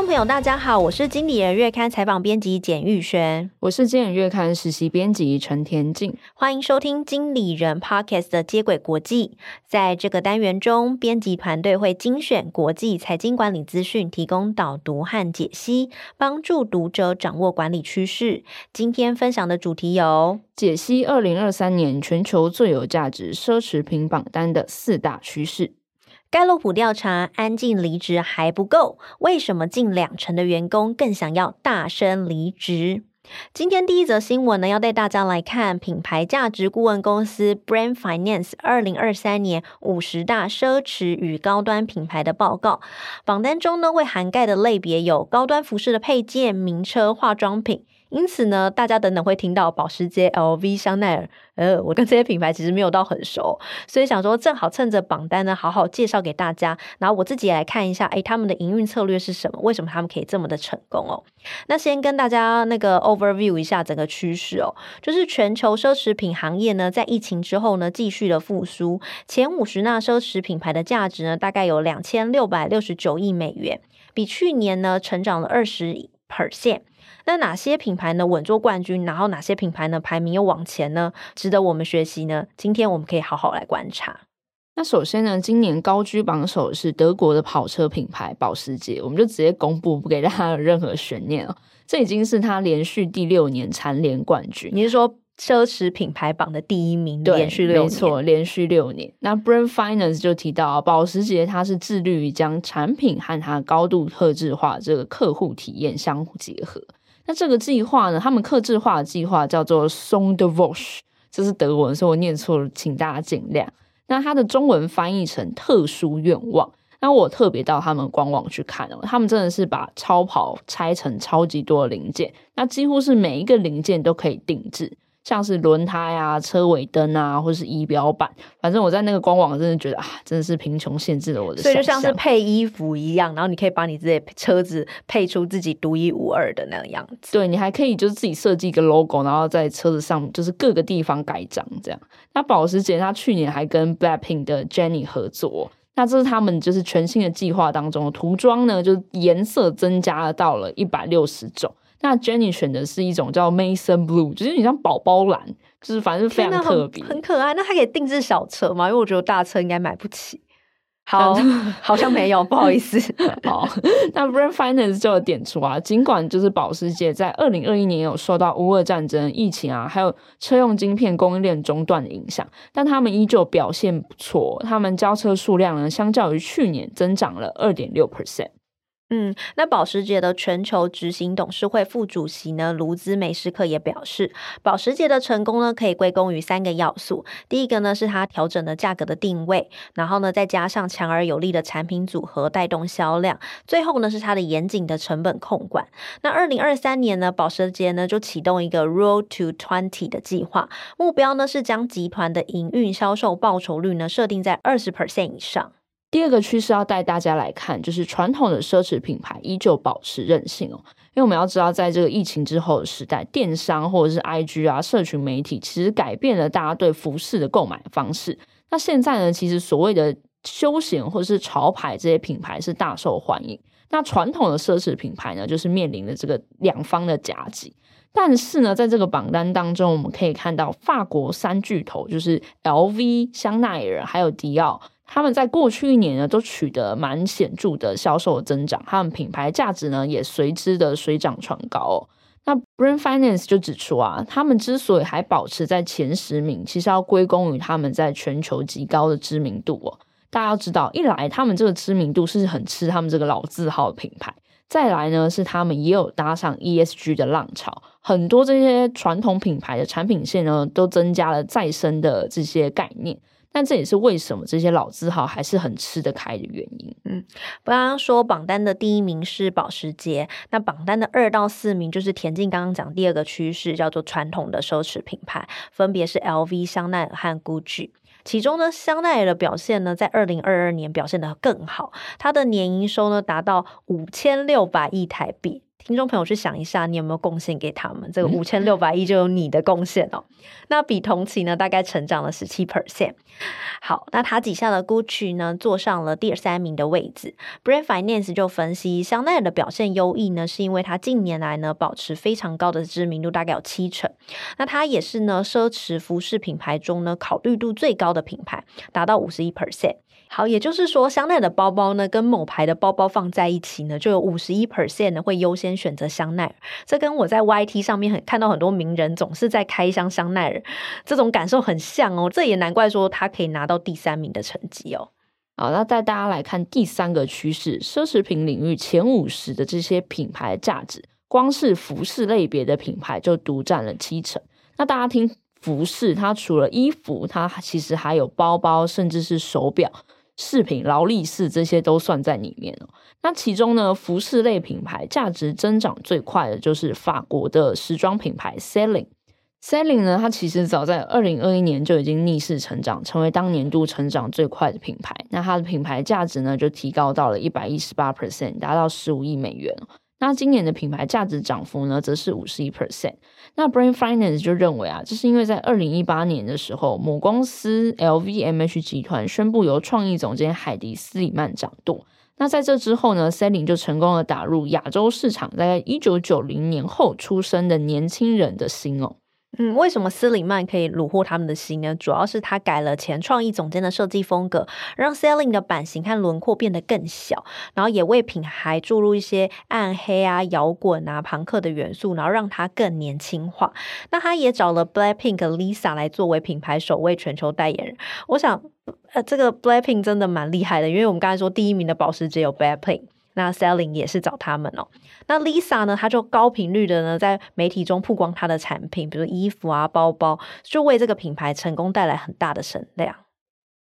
众朋友，大家好，我是经理人月刊采访编辑简玉轩，我是经理人月刊实习编辑陈田静，欢迎收听经理人 Podcast 的接轨国际。在这个单元中，编辑团队会精选国际财经管理资讯，提供导读和解析，帮助读者掌握管理趋势。今天分享的主题有解析二零二三年全球最有价值奢侈品榜单的四大趋势。盖洛普调查，安静离职还不够，为什么近两成的员工更想要大声离职？今天第一则新闻呢，要带大家来看品牌价值顾问公司 Brand Finance 二零二三年五十大奢侈与高端品牌的报告。榜单中呢，会涵盖的类别有高端服饰的配件、名车、化妆品。因此呢，大家等等会听到保时捷、LV、香奈儿，呃，我跟这些品牌其实没有到很熟，所以想说正好趁着榜单呢，好好介绍给大家。然后我自己也来看一下，诶，他们的营运策略是什么？为什么他们可以这么的成功哦？那先跟大家那个 overview 一下整个趋势哦，就是全球奢侈品行业呢，在疫情之后呢，继续的复苏。前五十大奢侈品牌的价值呢，大概有两千六百六十九亿美元，比去年呢成长了二十 percent。那哪些品牌呢稳坐冠军？然后哪些品牌呢排名又往前呢？值得我们学习呢？今天我们可以好好来观察。那首先呢，今年高居榜首是德国的跑车品牌保时捷，我们就直接公布，不给大家有任何悬念哦。这已经是他连续第六年蝉联冠军。你是说奢侈品牌榜的第一名？对，连续六年。没错，连续六年。那 Brand Finance 就提到，保时捷它是致力于将产品和它高度特质化这个客户体验相互结合。那这个计划呢？他们客制化的计划叫做 Sonderwunsch，这是德文，所以我念错了，请大家见谅。那它的中文翻译成特殊愿望。那我特别到他们官网去看哦，他们真的是把超跑拆成超级多零件，那几乎是每一个零件都可以定制。像是轮胎啊、车尾灯啊，或是仪表板，反正我在那个官网真的觉得啊，真的是贫穷限制了我的。所以就像是配衣服一样，然后你可以把你自己车子配出自己独一无二的那个样子。对，你还可以就是自己设计一个 logo，然后在车子上就是各个地方盖章这样。那保时捷它去年还跟 Blackpink 的 Jennie 合作，那这是他们就是全新的计划当中的涂装呢，就是颜色增加了到了一百六十种。那 Jenny 选的是一种叫 Mason Blue，就是你像宝宝蓝，就是反正非常特别，很可爱。那它可以定制小车吗？因为我觉得大车应该买不起。好，好像没有，不好意思。好，那 Brand Finance 就有点出啊，尽管就是保时捷在二零二一年有受到乌俄战争、疫情啊，还有车用晶片供应链中断的影响，但他们依旧表现不错。他们交车数量呢，相较于去年增长了二点六 percent。嗯，那保时捷的全球执行董事会副主席呢，卢兹梅斯克也表示，保时捷的成功呢，可以归功于三个要素。第一个呢，是它调整了价格的定位，然后呢，再加上强而有力的产品组合带动销量，最后呢，是它的严谨的成本控管。那二零二三年呢，保时捷呢就启动一个 Road to Twenty 的计划，目标呢是将集团的营运销售报酬率呢设定在二十 percent 以上。第二个趋势要带大家来看，就是传统的奢侈品牌依旧保持韧性哦。因为我们要知道，在这个疫情之后的时代，电商或者是 IG 啊，社群媒体其实改变了大家对服饰的购买方式。那现在呢，其实所谓的休闲或者是潮牌这些品牌是大受欢迎。那传统的奢侈品牌呢，就是面临着这个两方的夹击。但是呢，在这个榜单当中，我们可以看到法国三巨头，就是 LV、香奈儿还有迪奥。他们在过去一年呢，都取得蛮显著的销售增长，他们品牌价值呢也随之的水涨船高。那 Brand Finance 就指出啊，他们之所以还保持在前十名，其实要归功于他们在全球极高的知名度哦。大家要知道，一来他们这个知名度是很吃他们这个老字号的品牌，再来呢是他们也有搭上 ESG 的浪潮，很多这些传统品牌的产品线呢都增加了再生的这些概念。但这也是为什么这些老字号还是很吃得开的原因。嗯，刚刚说榜单的第一名是保时捷，那榜单的二到四名就是田径刚刚讲第二个趋势，叫做传统的奢侈品牌，分别是 LV、香奈儿和 Gucci。其中呢，香奈儿的表现呢，在二零二二年表现得更好，它的年营收呢达到五千六百亿台币。听众朋友去想一下，你有没有贡献给他们？这个五千六百亿就有你的贡献哦。那比同期呢，大概成长了十七 percent。好，那它底下的 Gucci 呢，坐上了第三名的位置。Brand Finance 就分析，香奈儿的表现优异呢，是因为它近年来呢，保持非常高的知名度，大概有七成。那它也是呢，奢侈服饰品牌中呢，考虑度最高的品牌，达到五十一 percent。好，也就是说，香奈儿的包包呢，跟某牌的包包放在一起呢，就有五十一 percent 呢会优先选择香奈儿。这跟我在 YT 上面很看到很多名人总是在开箱香奈儿，这种感受很像哦。这也难怪说他可以拿到第三名的成绩哦。好，那带大家来看第三个趋势，奢侈品领域前五十的这些品牌价值，光是服饰类别的品牌就独占了七成。那大家听服饰，它除了衣服，它其实还有包包，甚至是手表。饰品、劳力士这些都算在里面哦。那其中呢，服饰类品牌价值增长最快的就是法国的时装品牌 Celine。Celine 呢，它其实早在二零二一年就已经逆势成长，成为当年度成长最快的品牌。那它的品牌价值呢，就提高到了一百一十八 percent，达到十五亿美元。那今年的品牌价值涨幅呢，则是五十一 percent。那 Brain Finance 就认为啊，这是因为在二零一八年的时候，母公司 LVMH 集团宣布由创意总监海迪斯里曼掌舵。那在这之后呢，Celine 就成功的打入亚洲市场，在一九九零年后出生的年轻人的心哦。嗯，为什么斯里曼可以虏获他们的心呢？主要是他改了前创意总监的设计风格，让 Celine 的版型和轮廓变得更小，然后也为品牌注入一些暗黑啊、摇滚啊、朋克的元素，然后让它更年轻化。那他也找了 Blackpink Lisa 来作为品牌首位全球代言人。我想，呃，这个 Blackpink 真的蛮厉害的，因为我们刚才说第一名的保时捷有 Blackpink。那 selling 也是找他们哦。那 Lisa 呢？她就高频率的呢，在媒体中曝光她的产品，比如衣服啊、包包，就为这个品牌成功带来很大的声量。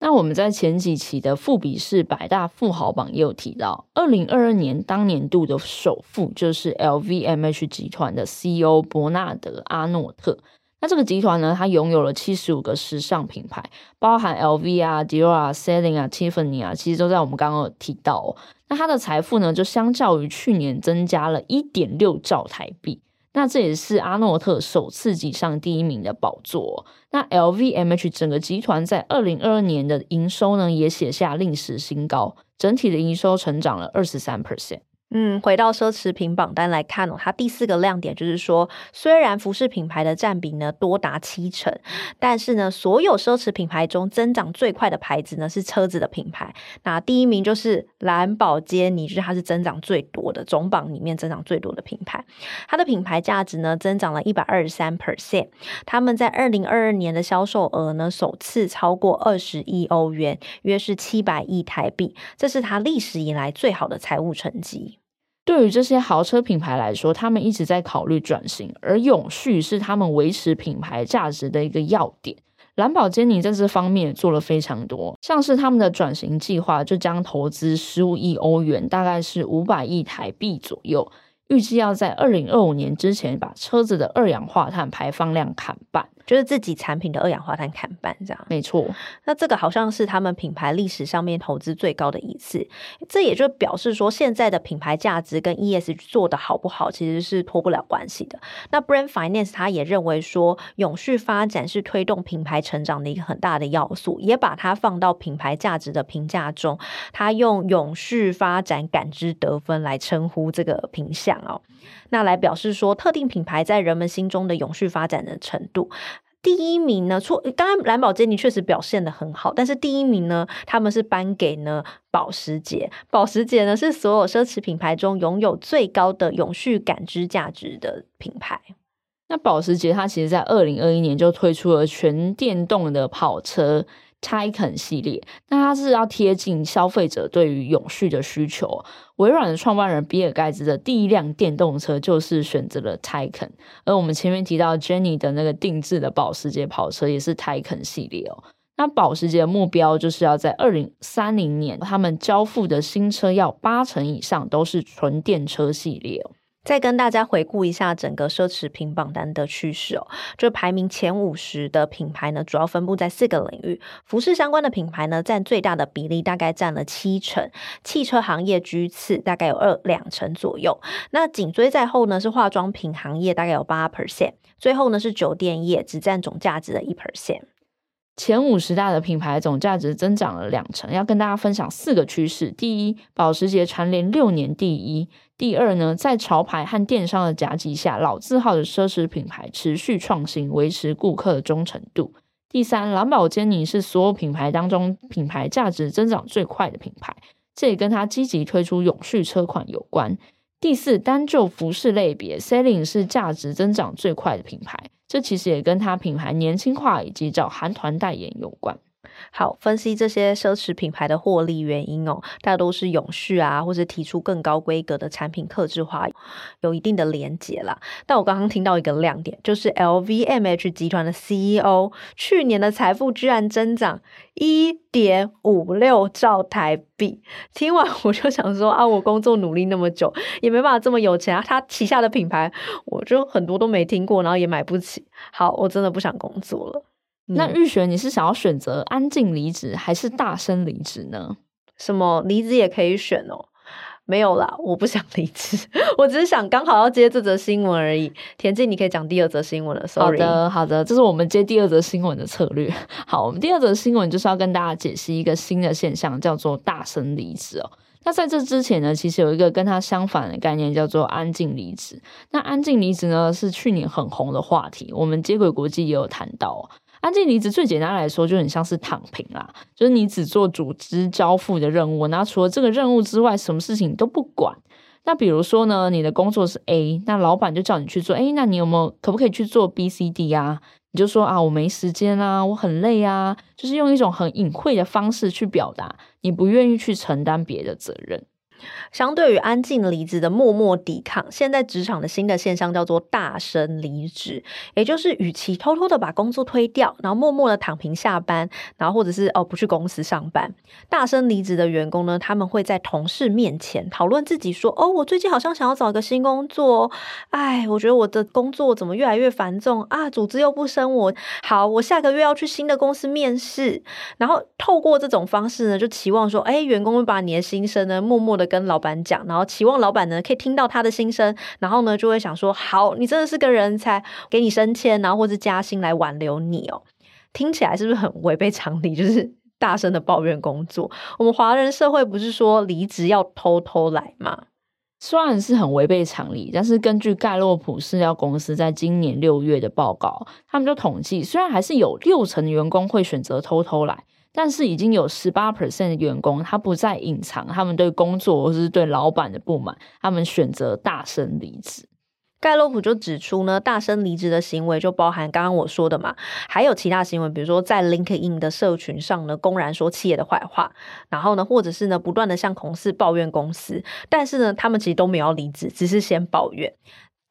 那我们在前几期的富比士百大富豪榜也有提到，二零二二年当年度的首富就是 LVMH 集团的 CEO 伯纳德阿诺特。那这个集团呢，它拥有了七十五个时尚品牌，包含 LV 啊、Dior 啊、Celine 啊、Tiffany 啊，其实都在我们刚刚有提到。那它的财富呢，就相较于去年增加了一点六兆台币。那这也是阿诺特首次挤上第一名的宝座。那 LVMH 整个集团在二零二二年的营收呢，也写下历史新高，整体的营收成长了二十三 percent。嗯，回到奢侈品榜单来看哦，它第四个亮点就是说，虽然服饰品牌的占比呢多达七成，但是呢，所有奢侈品牌中增长最快的牌子呢是车子的品牌。那第一名就是兰宝坚尼，就是它是增长最多的总榜里面增长最多的品牌。它的品牌价值呢增长了一百二十三 percent，他们在二零二二年的销售额呢首次超过二十亿欧元，约是七百亿台币，这是它历史以来最好的财务成绩。对于这些豪车品牌来说，他们一直在考虑转型，而永续是他们维持品牌价值的一个要点。兰宝坚尼在这方面做了非常多，像是他们的转型计划就将投资十五亿欧元，大概是五百亿台币左右，预计要在二零二五年之前把车子的二氧化碳排放量砍半。就是自己产品的二氧化碳砍半，这样没错。那这个好像是他们品牌历史上面投资最高的一次，这也就表示说，现在的品牌价值跟 ESG 做的好不好，其实是脱不了关系的。那 Brand Finance 他也认为说，永续发展是推动品牌成长的一个很大的要素，也把它放到品牌价值的评价中。他用永续发展感知得分来称呼这个品项哦。那来表示说，特定品牌在人们心中的永续发展的程度。第一名呢，出，刚刚蓝宝坚尼确实表现的很好，但是第一名呢，他们是颁给呢保时捷。保时捷呢是所有奢侈品牌中拥有最高的永续感知价值的品牌。那保时捷它其实在二零二一年就推出了全电动的跑车。Taycan 系列，那它是要贴近消费者对于永续的需求。微软的创办人比尔盖茨的第一辆电动车就是选择了 Taycan，而我们前面提到 Jenny 的那个定制的保时捷跑车也是 Taycan 系列哦。那保时捷的目标就是要在二零三零年，他们交付的新车要八成以上都是纯电车系列哦。再跟大家回顾一下整个奢侈品榜单的趋势哦，就排名前五十的品牌呢，主要分布在四个领域，服饰相关的品牌呢占最大的比例，大概占了七成，汽车行业居次，大概有二两成左右。那紧追在后呢是化妆品行业，大概有八 percent，最后呢是酒店业，只占总价值的一 percent。前五十大的品牌总价值增长了两成，要跟大家分享四个趋势：第一，保时捷蝉联六年第一。第二呢，在潮牌和电商的夹击下，老字号的奢侈品牌持续创新，维持顾客的忠诚度。第三，蓝宝坚尼是所有品牌当中品牌价值增长最快的品牌，这也跟它积极推出永续车款有关。第四，单就服饰类别，Celine 是价值增长最快的品牌，这其实也跟它品牌年轻化以及找韩团代言有关。好，分析这些奢侈品牌的获利原因哦，大都是永续啊，或者提出更高规格的产品客制化，有一定的连结啦。但我刚刚听到一个亮点，就是 LVMH 集团的 CEO 去年的财富居然增长一点五六兆台币。听完我就想说啊，我工作努力那么久，也没办法这么有钱啊。他旗下的品牌，我就很多都没听过，然后也买不起。好，我真的不想工作了。那玉璇，你是想要选择安静离职还是大声离职呢？什么离职也可以选哦？没有啦，我不想离职，我只是想刚好要接这则新闻而已。田静，你可以讲第二则新闻了。Sorry。好的，好的，这是我们接第二则新闻的策略。好，我们第二则新闻就是要跟大家解析一个新的现象，叫做大声离职哦。那在这之前呢，其实有一个跟它相反的概念，叫做安静离职。那安静离职呢，是去年很红的话题，我们接轨国际也有谈到哦。安静离职最简单来说就很像是躺平啦，就是你只做组织交付的任务，那除了这个任务之外，什么事情都不管。那比如说呢，你的工作是 A，那老板就叫你去做，诶，那你有没有可不可以去做 B、C、D 啊？你就说啊，我没时间啊，我很累啊，就是用一种很隐晦的方式去表达你不愿意去承担别的责任。相对于安静离职的默默抵抗，现在职场的新的现象叫做大声离职，也就是与其偷偷的把工作推掉，然后默默的躺平下班，然后或者是哦不去公司上班，大声离职的员工呢，他们会在同事面前讨论自己说，哦，我最近好像想要找一个新工作，哎，我觉得我的工作怎么越来越繁重啊，组织又不升我，好，我下个月要去新的公司面试，然后透过这种方式呢，就期望说，哎，员工会把你的心声呢，默默的跟老板讲，然后期望老板呢可以听到他的心声，然后呢就会想说：好，你真的是个人才，给你升迁，然后或者加薪来挽留你哦。听起来是不是很违背常理？就是大声的抱怨工作。我们华人社会不是说离职要偷偷来吗？虽然是很违背常理，但是根据盖洛普饲料公司在今年六月的报告，他们就统计，虽然还是有六成员工会选择偷偷来。但是已经有十八 percent 的员工，他不再隐藏他们对工作或是对老板的不满，他们选择大声离职。盖洛普就指出呢，大声离职的行为就包含刚刚我说的嘛，还有其他行为，比如说在 LinkedIn 的社群上呢，公然说企业的坏话，然后呢，或者是呢，不断的向同事抱怨公司，但是呢，他们其实都没有离职，只是先抱怨。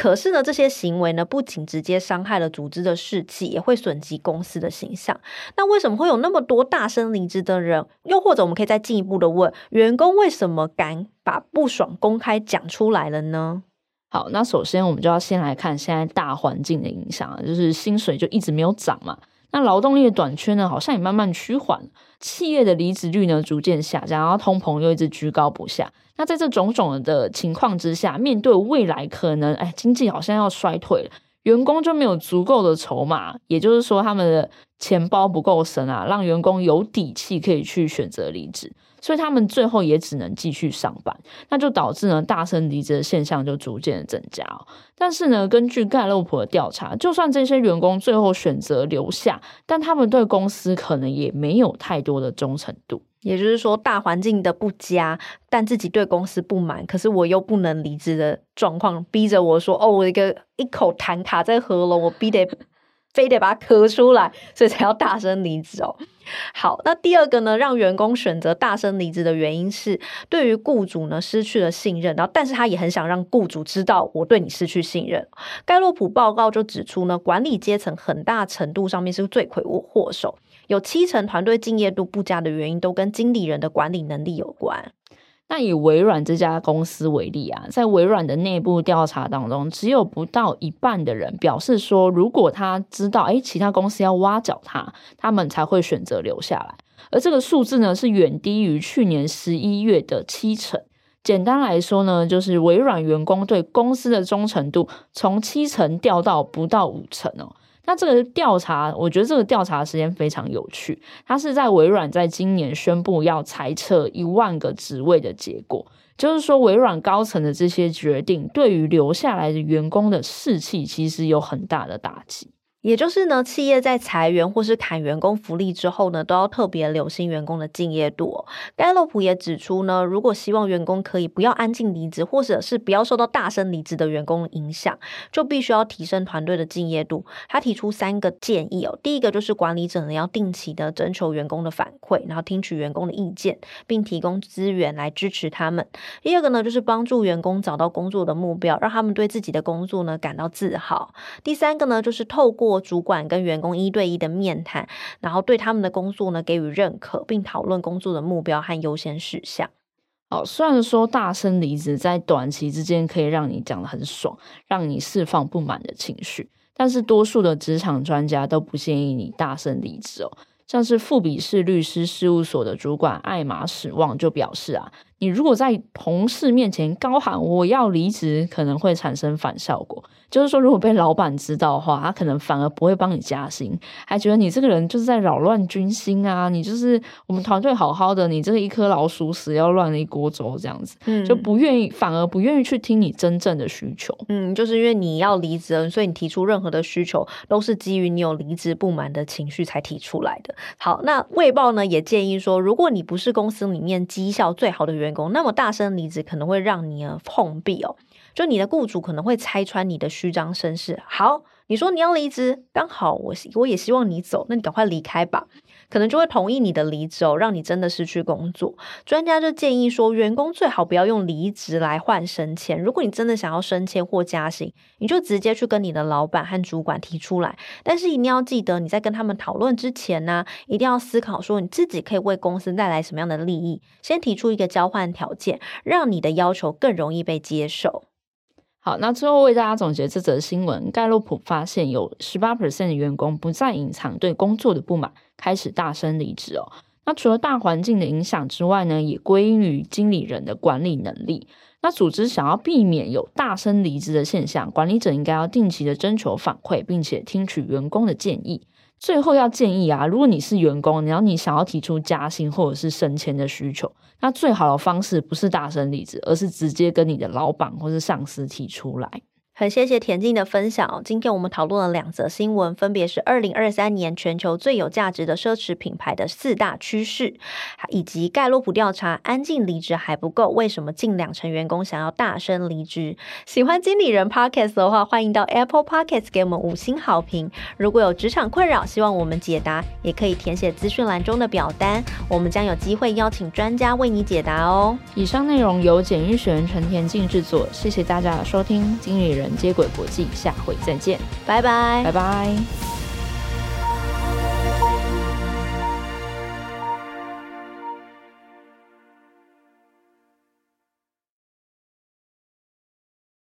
可是呢，这些行为呢，不仅直接伤害了组织的士气，也会损及公司的形象。那为什么会有那么多大声离职的人？又或者我们可以再进一步的问，员工为什么敢把不爽公开讲出来了呢？好，那首先我们就要先来看现在大环境的影响，就是薪水就一直没有涨嘛。那劳动力的短缺呢，好像也慢慢趋缓，企业的离职率呢逐渐下降，然后通膨又一直居高不下。那在这种种的情况之下，面对未来可能，哎，经济好像要衰退了，员工就没有足够的筹码，也就是说他们的钱包不够深啊，让员工有底气可以去选择离职。所以他们最后也只能继续上班，那就导致呢大声离职的现象就逐渐增加。但是呢，根据盖洛普的调查，就算这些员工最后选择留下，但他们对公司可能也没有太多的忠诚度。也就是说，大环境的不佳，但自己对公司不满，可是我又不能离职的状况，逼着我说：“哦，我一个一口痰卡在喉咙，我逼得。”非得把它咳出来，所以才要大声离职哦。好，那第二个呢，让员工选择大声离职的原因是，对于雇主呢失去了信任，然后但是他也很想让雇主知道我对你失去信任。盖洛普报告就指出呢，管理阶层很大程度上面是罪魁祸首，有七成团队敬业度不佳的原因都跟经理人的管理能力有关。那以微软这家公司为例啊，在微软的内部调查当中，只有不到一半的人表示说，如果他知道诶其他公司要挖角他，他们才会选择留下来。而这个数字呢，是远低于去年十一月的七成。简单来说呢，就是微软员工对公司的忠诚度从七成掉到不到五成哦。那这个调查，我觉得这个调查时间非常有趣。它是在微软在今年宣布要裁撤一万个职位的结果，就是说微软高层的这些决定，对于留下来的员工的士气其实有很大的打击。也就是呢，企业在裁员或是砍员工福利之后呢，都要特别留心员工的敬业度哦。盖洛普也指出呢，如果希望员工可以不要安静离职，或者是不要受到大声离职的员工影响，就必须要提升团队的敬业度。他提出三个建议哦，第一个就是管理者呢要定期的征求员工的反馈，然后听取员工的意见，并提供资源来支持他们。第二个呢，就是帮助员工找到工作的目标，让他们对自己的工作呢感到自豪。第三个呢，就是透过主管跟员工一对一的面谈，然后对他们的工作呢给予认可，并讨论工作的目标和优先事项。好，虽然说大声离职在短期之间可以让你讲得很爽，让你释放不满的情绪，但是多数的职场专家都不建议你大声离职哦。像是富比士律师事务所的主管艾玛史旺就表示啊，你如果在同事面前高喊我要离职，可能会产生反效果。就是说，如果被老板知道的话，他可能反而不会帮你加薪，还觉得你这个人就是在扰乱军心啊！你就是我们团队好好的，你这个一颗老鼠屎要乱了一锅粥这样子，嗯，就不愿意，反而不愿意去听你真正的需求。嗯，就是因为你要离职，所以你提出任何的需求都是基于你有离职不满的情绪才提出来的。好，那卫报呢也建议说，如果你不是公司里面绩效最好的员员工，那么大声离职可能会让你碰壁哦。就你的雇主可能会拆穿你的虚张声势。好，你说你要离职，刚好我我也希望你走，那你赶快离开吧。可能就会同意你的离职哦，让你真的失去工作。专家就建议说，员工最好不要用离职来换升迁。如果你真的想要升迁或加薪，你就直接去跟你的老板和主管提出来。但是一定要记得，你在跟他们讨论之前呢，一定要思考说你自己可以为公司带来什么样的利益，先提出一个交换条件，让你的要求更容易被接受。好，那最后为大家总结这则新闻。盖洛普发现有十八 percent 的员工不再隐藏对工作的不满，开始大声离职哦。那除了大环境的影响之外呢，也归因于经理人的管理能力。那组织想要避免有大声离职的现象，管理者应该要定期的征求反馈，并且听取员工的建议。最后要建议啊，如果你是员工，然后你想要提出加薪或者是升迁的需求，那最好的方式不是大声离职，而是直接跟你的老板或是上司提出来。很谢谢田静的分享。今天我们讨论了两则新闻，分别是二零二三年全球最有价值的奢侈品牌的四大趋势，以及盖洛普调查安静离职还不够，为什么近两成员工想要大声离职？喜欢经理人 Podcast 的话，欢迎到 Apple Podcast 给我们五星好评。如果有职场困扰，希望我们解答，也可以填写资讯栏中的表单，我们将有机会邀请专家为你解答哦。以上内容由简育学人陈田静制作，谢谢大家的收听，经理人接轨国际，下回再见，拜拜，拜拜。